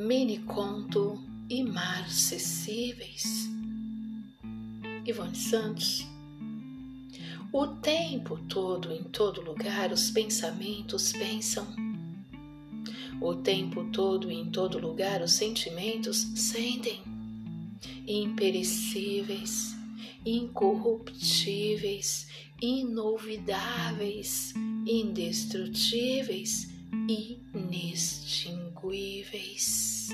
Mini conto Imarcessíveis. Ivone Santos. O tempo todo, em todo lugar, os pensamentos pensam. O tempo todo, em todo lugar, os sentimentos sentem. Imperecíveis, incorruptíveis, inolvidáveis, indestrutíveis, face.